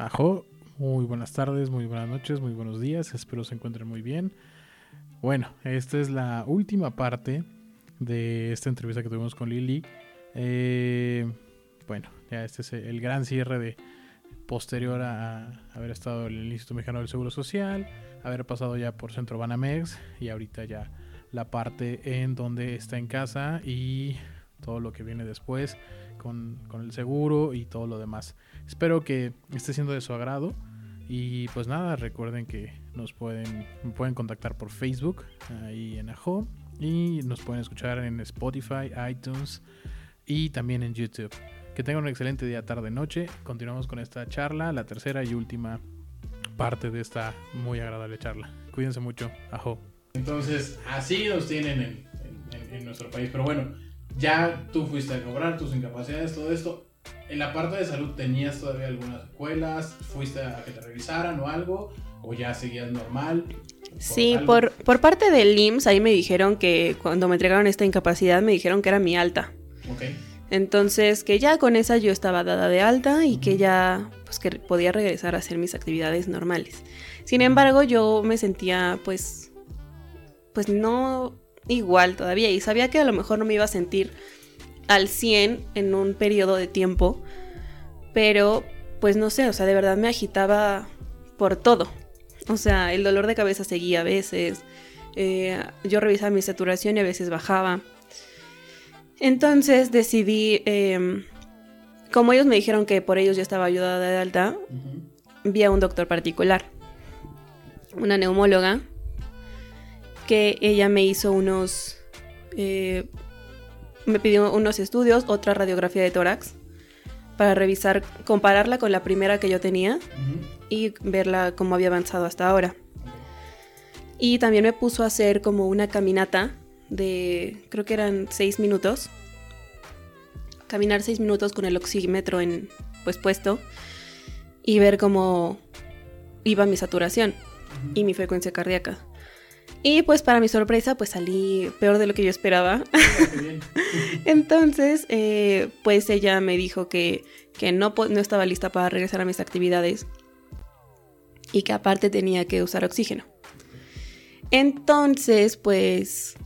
Ajo, muy buenas tardes, muy buenas noches, muy buenos días, espero se encuentren muy bien. Bueno, esta es la última parte de esta entrevista que tuvimos con Lili. Eh, bueno, ya este es el gran cierre de posterior a haber estado en el Instituto Mexicano del Seguro Social, haber pasado ya por Centro Banamex y ahorita ya la parte en donde está en casa y todo lo que viene después con, con el seguro y todo lo demás. Espero que esté siendo de su agrado. Y pues nada, recuerden que nos pueden, pueden contactar por Facebook, ahí en Ajo. Y nos pueden escuchar en Spotify, iTunes y también en YouTube. Que tengan un excelente día, tarde, noche. Continuamos con esta charla, la tercera y última parte de esta muy agradable charla. Cuídense mucho. Ajo. Entonces, así nos tienen en, en, en nuestro país. Pero bueno, ya tú fuiste a cobrar tus incapacidades, todo esto en la parte de salud tenías todavía algunas secuelas, fuiste a que te revisaran o algo, o ya seguías normal. Sí, por, por parte del IMSS, ahí me dijeron que cuando me entregaron esta incapacidad, me dijeron que era mi alta. Ok. Entonces, que ya con esa yo estaba dada de alta y que ya, pues que podía regresar a hacer mis actividades normales. Sin embargo, yo me sentía, pues, pues no igual todavía y sabía que a lo mejor no me iba a sentir al 100 en un periodo de tiempo, pero pues no sé, o sea, de verdad me agitaba por todo. O sea, el dolor de cabeza seguía a veces, eh, yo revisaba mi saturación y a veces bajaba. Entonces decidí, em, como ellos me dijeron que por ellos yo estaba ayudada de alta, vi a un doctor particular, una neumóloga, que ella me hizo unos eh, me pidió unos estudios, otra radiografía de tórax, para revisar, compararla con la primera que yo tenía y verla cómo había avanzado hasta ahora. Y también me puso a hacer como una caminata de, creo que eran seis minutos. Caminar seis minutos con el oxímetro en, pues puesto y ver cómo iba mi saturación y mi frecuencia cardíaca. Y pues para mi sorpresa, pues salí peor de lo que yo esperaba. Entonces, eh, pues ella me dijo que, no, no estaba lista para regresar a mis actividades y que aparte tenía que usar oxígeno. Entonces, pues,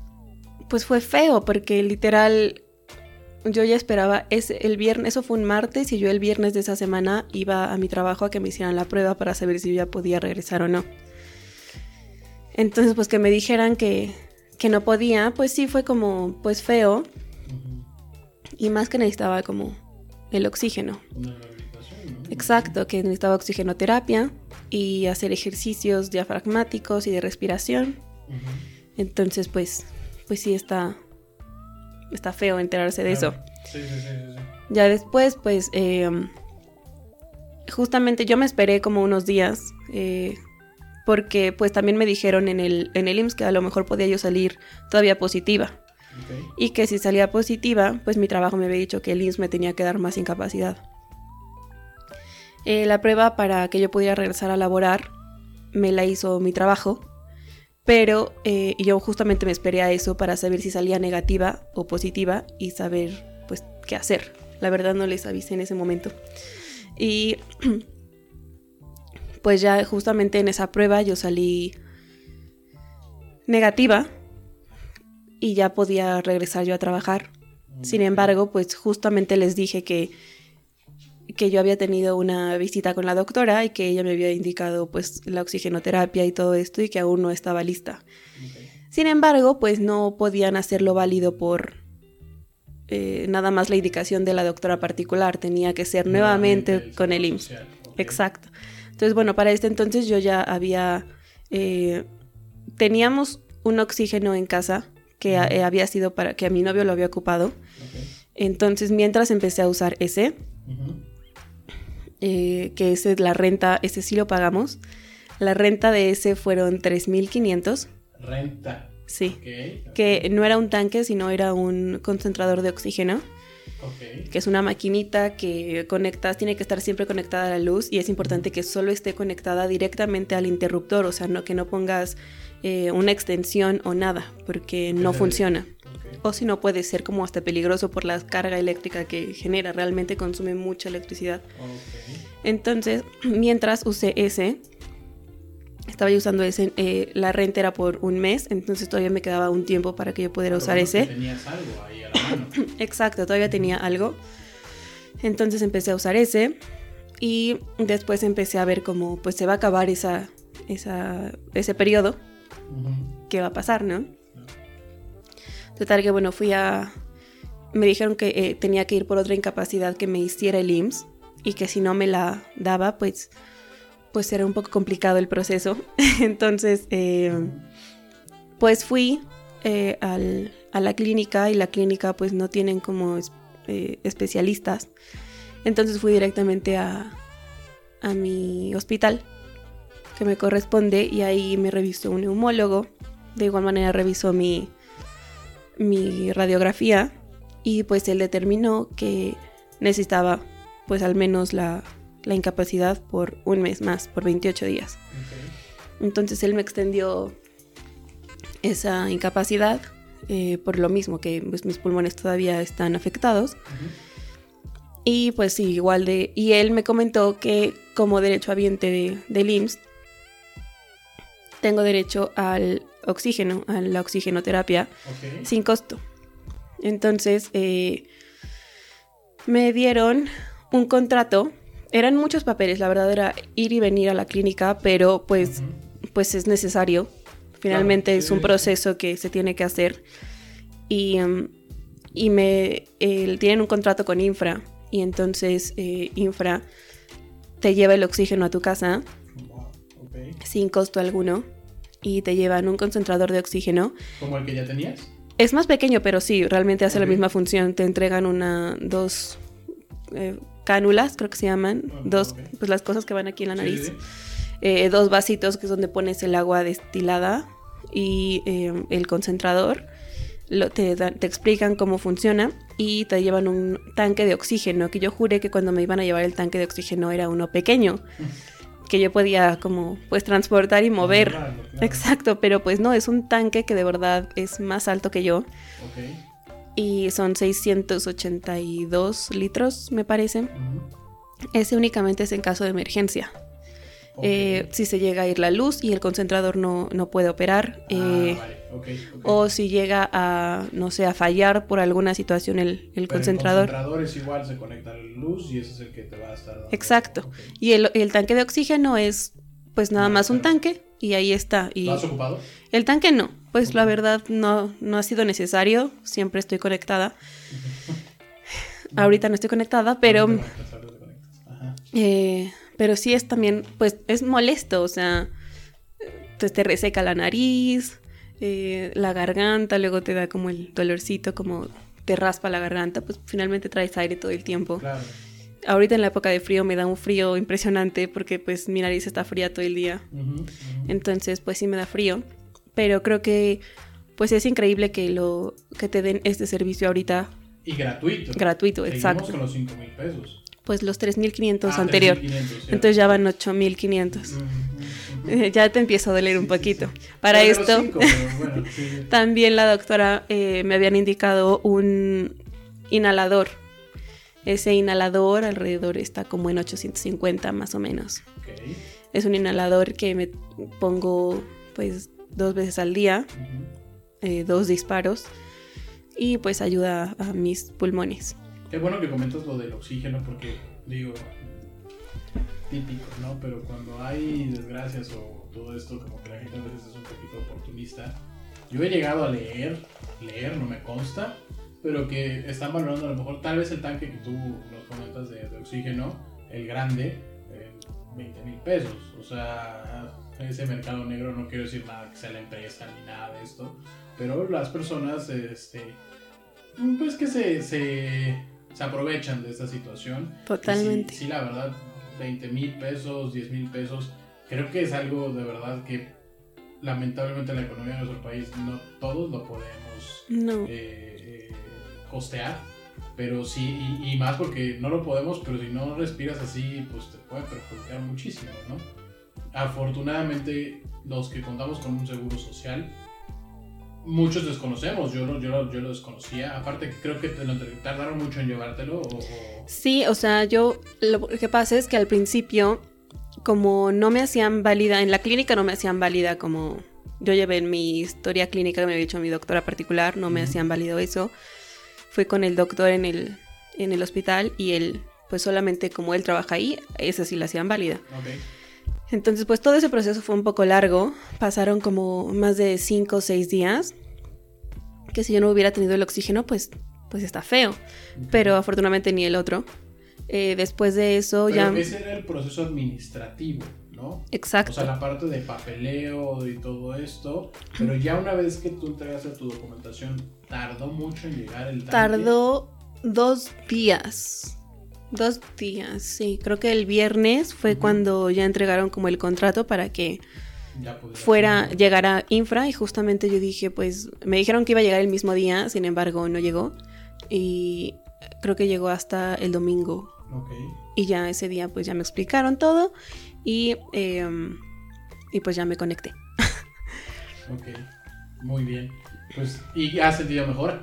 pues fue feo porque literal yo ya esperaba, es el viernes, eso fue un martes y yo el viernes de esa semana iba a mi trabajo a que me hicieran la prueba para saber si yo ya podía regresar o no. Entonces, pues que me dijeran que, no podía, pues sí fue como, pues feo. Y más que necesitaba como el oxígeno. Exacto, que necesitaba oxigenoterapia y hacer ejercicios diafragmáticos y de respiración. Entonces, pues, pues sí está, está feo enterarse de eso. Sí, sí, sí, ya después, pues, em, justamente yo me esperé como unos días eh, porque pues también me dijeron en el, en el IMSS que a lo mejor podía yo salir todavía positiva. Y que si salía positiva, pues mi trabajo me había dicho que el IMSS me tenía que dar más incapacidad. Eh, la prueba para que yo pudiera regresar a laborar me la hizo mi trabajo, pero eh, yo justamente me esperé a eso para saber si salía negativa o positiva y saber pues qué hacer. La verdad no les avisé en ese momento. Y pues ya justamente en esa prueba yo salí negativa y ya podía regresar yo a trabajar. Sin embargo, pues justamente les dije que, que yo había tenido una visita con la doctora y que ella me había indicado pues la oxigenoterapia y todo esto y que aún no estaba lista. Sin embargo, pues no podían hacerlo válido por eh, nada más la indicación de la doctora particular, tenía que ser nuevamente, con el IMSS. Exacto. Entonces, bueno, para este entonces yo ya había, eh, teníamos un oxígeno en casa que eh, había sido para que a mi novio lo había ocupado. Entonces, mientras empecé a usar ese, eh, que ese la renta, ese sí lo pagamos. La renta de ese fueron 3.500. Renta. Sí. Que no era un tanque, sino era un concentrador de oxígeno que es una maquinita que conectas, tiene que estar siempre conectada a la luz y es importante que solo esté conectada directamente al interruptor, o sea, no que no pongas eh, una extensión o nada, porque no funciona. O si no, puede ser como hasta peligroso por la carga eléctrica que genera. Realmente consume mucha electricidad. Entonces, mientras usé ese, estaba yo usando ese, eh, la renta era por un mes, entonces todavía me quedaba un tiempo para que yo pudiera usar ese. Tenías algo ahí a la mano. Exacto, todavía tenía algo. Entonces empecé a usar ese y después empecé a ver cómo pues se va a acabar esa, esa, ese periodo. ¿Qué va a pasar, no? Total que bueno, fui a... Me dijeron que eh, tenía que ir por otra incapacidad que me hiciera el IMSS y que si no me la daba, pues, pues era un poco complicado el proceso. Entonces, eh, pues fui eh, al, a la clínica y la clínica pues no tienen como especialistas. Entonces fui directamente a, a mi hospital que me corresponde y ahí me revisó un neumólogo. De igual manera revisó mi, mi radiografía y pues él determinó que necesitaba pues al menos la, la incapacidad por un mes más, por 28 días. Entonces él me extendió esa incapacidad eh, por lo mismo que pues, mis pulmones todavía están afectados. Y pues sí, igual de... Y él me comentó que como derecho habiente de, del IMSS, tengo derecho al oxígeno, a la oxigenoterapia, sin costo. Entonces, eh, me dieron un contrato. Eran muchos papeles, la verdad era ir y venir a la clínica, pero pues, pues es necesario. Finalmente es un proceso que se tiene que hacer. Y, em, y me tienen un contrato con Infra. Y entonces eh, Infra te lleva el oxígeno a tu casa sin costo alguno y te llevan un concentrador de oxígeno. ¿Como el que ya tenías? Es más pequeño, pero sí, realmente hace la misma función. Te entregan una, dos eh, cánulas, creo que se llaman, dos, pues las cosas que van aquí en la nariz. Eh, dos vasitos que es donde pones el agua destilada y eh, el concentrador. Lo, te, te, explican cómo funciona y te llevan un tanque de oxígeno, que yo juré que cuando me iban a llevar el tanque de oxígeno era uno pequeño que yo podía como pues transportar y mover. Exacto, pero pues no, es un tanque que de verdad es más alto que yo. Y son 682 litros, me parece. Ese únicamente es en caso de emergencia. Eh, si se llega a ir la luz y el concentrador no, no puede operar. Ah, eh, o si llega a, no sé, a fallar por alguna situación el, el concentrador. El concentrador es igual, se conecta a la luz y ese es el que te va a estar Exacto. Y el, el, tanque de oxígeno es pues nada más un tanque y ahí está. Y ¿Lo has ocupado? El tanque no, pues la verdad no, no ha sido necesario, siempre estoy conectada. Ahorita no estoy conectada, pero... Eh, pero sí es también, pues es molesto, o sea, pues te reseca la nariz, eh, la garganta, luego te da como el dolorcito, como te raspa la garganta, pues finalmente traes aire todo el tiempo. Claro. Ahorita en la época de frío me da un frío impresionante porque pues mi nariz está fría todo el día. Entonces pues sí me da frío. Pero creo que pues es increíble que lo que te den este servicio ahorita. Y gratuito. Gratuito, Seguimos exacto. con los 5 mil pesos pues los 3.500 ah, anterior. Entonces ya van 8.500. ya te empieza a doler un poquito. Para esto, también la doctora eh, me habían indicado un inhalador. Ese inhalador alrededor está como en 850 más o menos. Es un inhalador que me pongo pues dos veces al día, eh, dos disparos y pues ayuda a mis pulmones. Qué bueno que comentas lo del oxígeno porque, digo, típico, ¿no? Pero cuando hay desgracias o todo esto, como que la gente a veces es un poquito oportunista. Yo he llegado a leer, leer, no me consta, pero que están valorando a lo mejor tal vez el tanque que tú nos comentas de, oxígeno, el grande, 20 mil pesos. O sea, ese mercado negro no quiero decir nada que sea la empresa ni nada de esto, pero las personas, este, pues que se, se se aprovechan de esta situación. Totalmente. Sí, la verdad, 20 mil pesos, 10 mil pesos, creo que es algo de verdad que lamentablemente en la economía de nuestro país no todos lo podemos eh, eh, costear. Pero sí, y, más porque no lo podemos, pero si no respiras así, pues te puede perjudicar muchísimo, ¿no? Afortunadamente, los que contamos con un seguro social, muchos desconocemos. Yo lo, yo, yo lo desconocía. Aparte, creo que te lo tardaron mucho en llevártelo. O, Sí, o sea, yo lo que pasa es que al principio, como no me hacían válida, en la clínica no me hacían válida como yo llevé en mi historia clínica que me había dicho mi doctora particular, no me hacían válido eso. Fui con el doctor en el, en el hospital y él, pues solamente como él trabaja ahí, esa sí la hacían válida. Okay. Entonces, pues todo ese proceso fue un poco largo. Pasaron como más de 5 o 6 días. Que si yo no hubiera tenido el oxígeno, pues, pues está feo. Pero afortunadamente ni el otro. Eh, después de eso Pero ya... ese era el proceso administrativo, ¿no? Exacto. O sea, la parte de papeleo y todo esto. Pero ya una vez que tú entregaste tu documentación, ¿tardó mucho en llegar el tanque? Tardó dos días. Dos días, sí. Creo que el viernes fue cuando ya entregaron como el contrato para que fuera, llegara infra y justamente yo dije, pues me dijeron que iba a llegar el mismo día, sin embargo no llegó y creo que llegó hasta el domingo y ya ese día pues ya me explicaron todo y, em, y pues ya me conecté. Ok. Muy bien. Pues, ¿y has sentido mejor?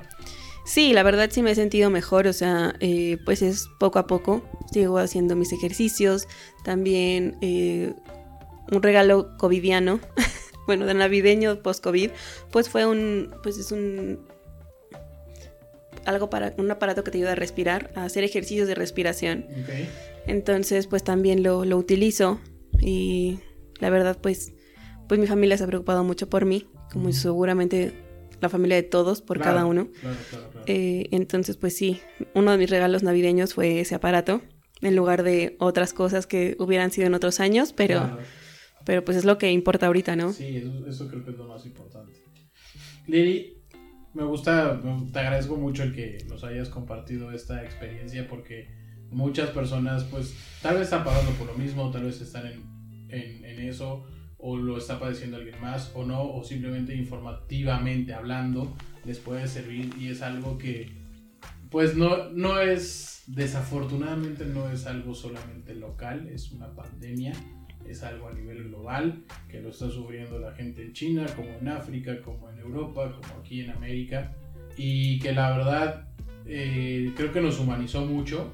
Sí, la verdad sí me he sentido mejor, o sea, eh, pues es poco a poco, sigo haciendo mis ejercicios, también eh, un regalo covidiano, bueno, de navideño post-COVID, pues fue un, pues es un, algo para, un aparato que te ayuda a respirar, a hacer ejercicios de respiración, entonces pues también lo, lo utilizo y la verdad pues, pues mi familia se ha preocupado mucho por mí, como seguramente la familia de todos, por Claro, cada uno. Claro, claro, claro. Eh, entonces, pues sí, uno de mis regalos navideños fue ese aparato, en lugar de otras cosas que hubieran sido en otros años, pero, pero pues es lo que importa ahorita, ¿no? Sí, eso, eso creo que es lo más importante. Lili, me gusta, te agradezco mucho el que nos hayas compartido esta experiencia porque muchas personas pues tal vez están pasando por lo mismo, tal vez están en, en, en eso o lo está padeciendo alguien más o no, o simplemente informativamente hablando les puede servir y es algo que pues no, no es, desafortunadamente no es algo solamente local, es una pandemia, es algo a nivel global que lo está sufriendo la gente en China, como en África, como en Europa, como aquí en América y que la verdad eh, creo que nos humanizó mucho,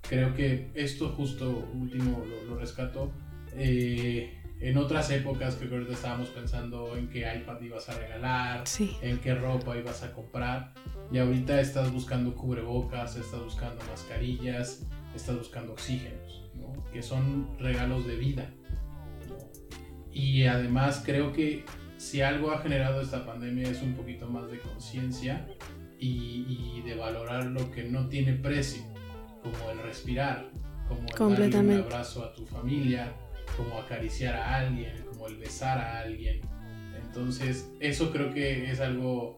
creo que esto justo último lo, lo rescato. eh, en otras épocas creo que ahorita estábamos pensando en qué iPad ibas a regalar, Sí. en qué ropa ibas a comprar. Y ahorita estás buscando cubrebocas, estás buscando mascarillas, estás buscando oxígenos, ¿no? que son regalos de vida. Y además creo que si algo ha generado esta pandemia es un poquito más de conciencia y, y de valorar lo que no tiene precio, como el respirar, como el darle un abrazo a tu familia, como acariciar a alguien, como el besar a alguien. Entonces, eso creo que es algo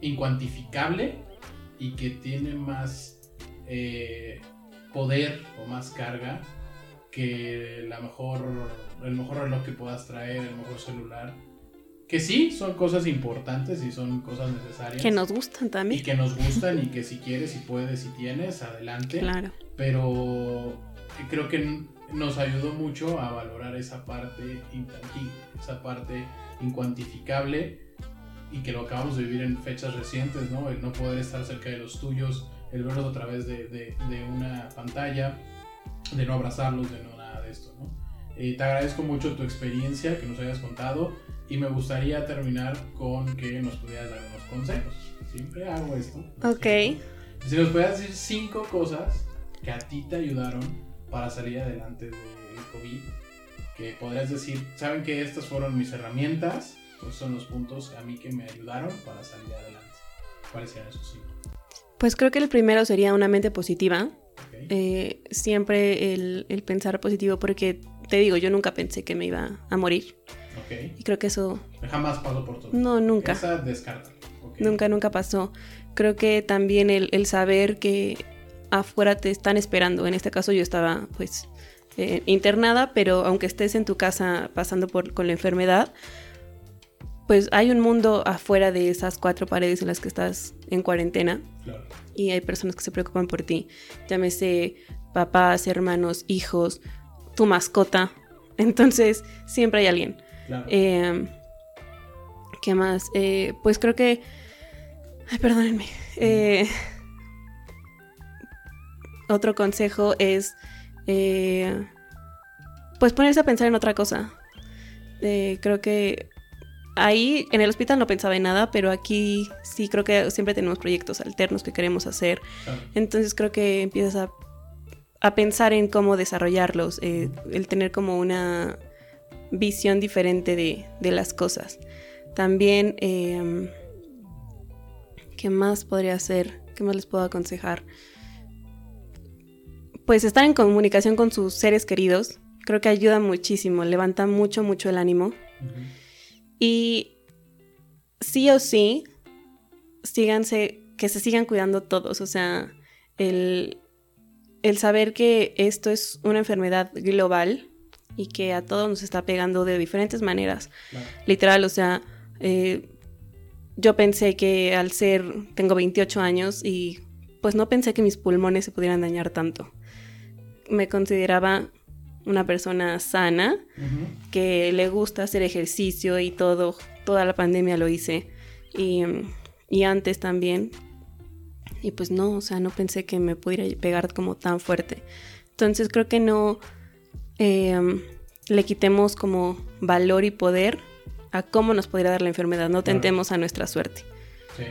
incuantificable y que tiene más eh, poder o más carga que la mejor, el mejor reloj que puedas traer, el mejor celular. Que sí, son cosas importantes y son cosas necesarias. Que nos gustan y también. que nos gustan y que si quieres, si puedes, si tienes, adelante Claro. pero creo que nos ayudó mucho a valorar esa parte intangible, esa parte incuantificable y que lo acabamos de vivir en fechas recientes, ¿no? El no poder estar cerca de los tuyos, el verlos a través de, de- de una pantalla, de no abrazarlos, de no nada de esto, ¿no? Eh, te agradezco mucho tu experiencia que nos hayas contado y me gustaría terminar con que nos pudieras dar unos consejos. Siempre hago esto. Ok. Si nos puedes decir cinco cosas que a ti te ayudaron para salir adelante del COVID, que podrías decir, saben que estas fueron mis herramientas, estos son los puntos a mí que me ayudaron para salir adelante. ¿Cuáles serían esos cinco? Pues creo que el primero sería una mente positiva. Eh, siempre el, el pensar positivo, porque te digo, yo nunca pensé que me iba a morir. Ok. Y creo que eso Jamás pasó por todo. no, nunca. Esa descártala. Ok. Nunca, nunca pasó. Creo que también el, el saber que afuera te están esperando. En este caso yo estaba pues eh, internada, pero aunque estés en tu casa pasando por, con la enfermedad, pues hay un mundo afuera de esas cuatro paredes en las que estás en cuarentena Claro. y hay personas que se preocupan por ti. Llámese papás, hermanos, hijos, tu mascota. Entonces siempre hay alguien. Claro. Eh, ¿Qué más? Eh, pues creo que... Ay, perdónenme. Eh, otro consejo es... Eh, pues ponerse a pensar en otra cosa. creo que ahí en el hospital no pensaba en nada, pero aquí sí creo que siempre tenemos proyectos alternos que queremos hacer. Entonces creo que empiezas a, a, pensar en cómo desarrollarlos, el tener como una visión diferente de, de las cosas. También, em, ¿qué más podría hacer? ¿Qué más les puedo aconsejar? Pues estar en comunicación con sus seres queridos, creo que ayuda muchísimo, levanta mucho, mucho el ánimo. Y sí o sí, síganse, que se sigan cuidando todos, o sea, el, el saber que esto es una enfermedad global y que a todos nos está pegando de diferentes maneras. Literal, o sea, eh, yo pensé que al ser, tengo 28 años y pues no pensé que mis pulmones se pudieran dañar tanto. Me consideraba una persona sana, que le gusta hacer ejercicio y todo, toda la pandemia lo hice. Y, y, antes también. Y pues no, o sea, no pensé que me pudiera pegar como tan fuerte. Entonces creo que no eh, le quitemos como valor y poder a cómo nos podría dar la enfermedad, no tentemos a nuestra suerte. Sí,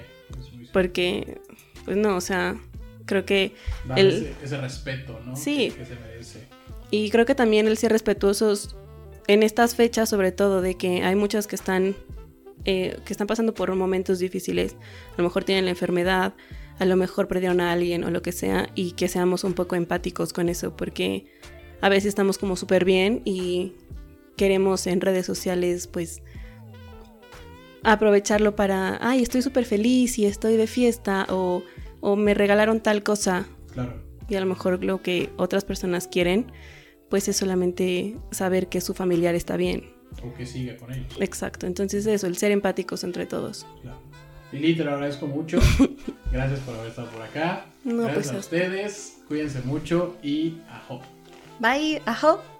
Porque, pues no, o sea, creo que... el, ese, respeto, ¿no? Sí. Y creo que también el ser respetuosos en estas fechas, sobre todo, de que hay muchas que están, eh, que están pasando por momentos difíciles, a lo mejor tienen la enfermedad, a lo mejor perdieron a alguien o lo que sea, y que seamos un poco empáticos con eso, porque a veces estamos como súper bien y queremos en redes sociales, pues aprovecharlo para, ay, estoy súper feliz y estoy de fiesta o, me regalaron tal cosa. Claro. Y a lo mejor lo que otras personas quieren, pues es solamente saber que su familiar está bien. O que siga con ellos. Exacto, entonces eso, el ser empáticos entre todos. Claro. Lili, te lo agradezco mucho. Gracias por haber estado por acá. Gracias pues a ustedes. Cuídense mucho y ajo. Bye, ajo.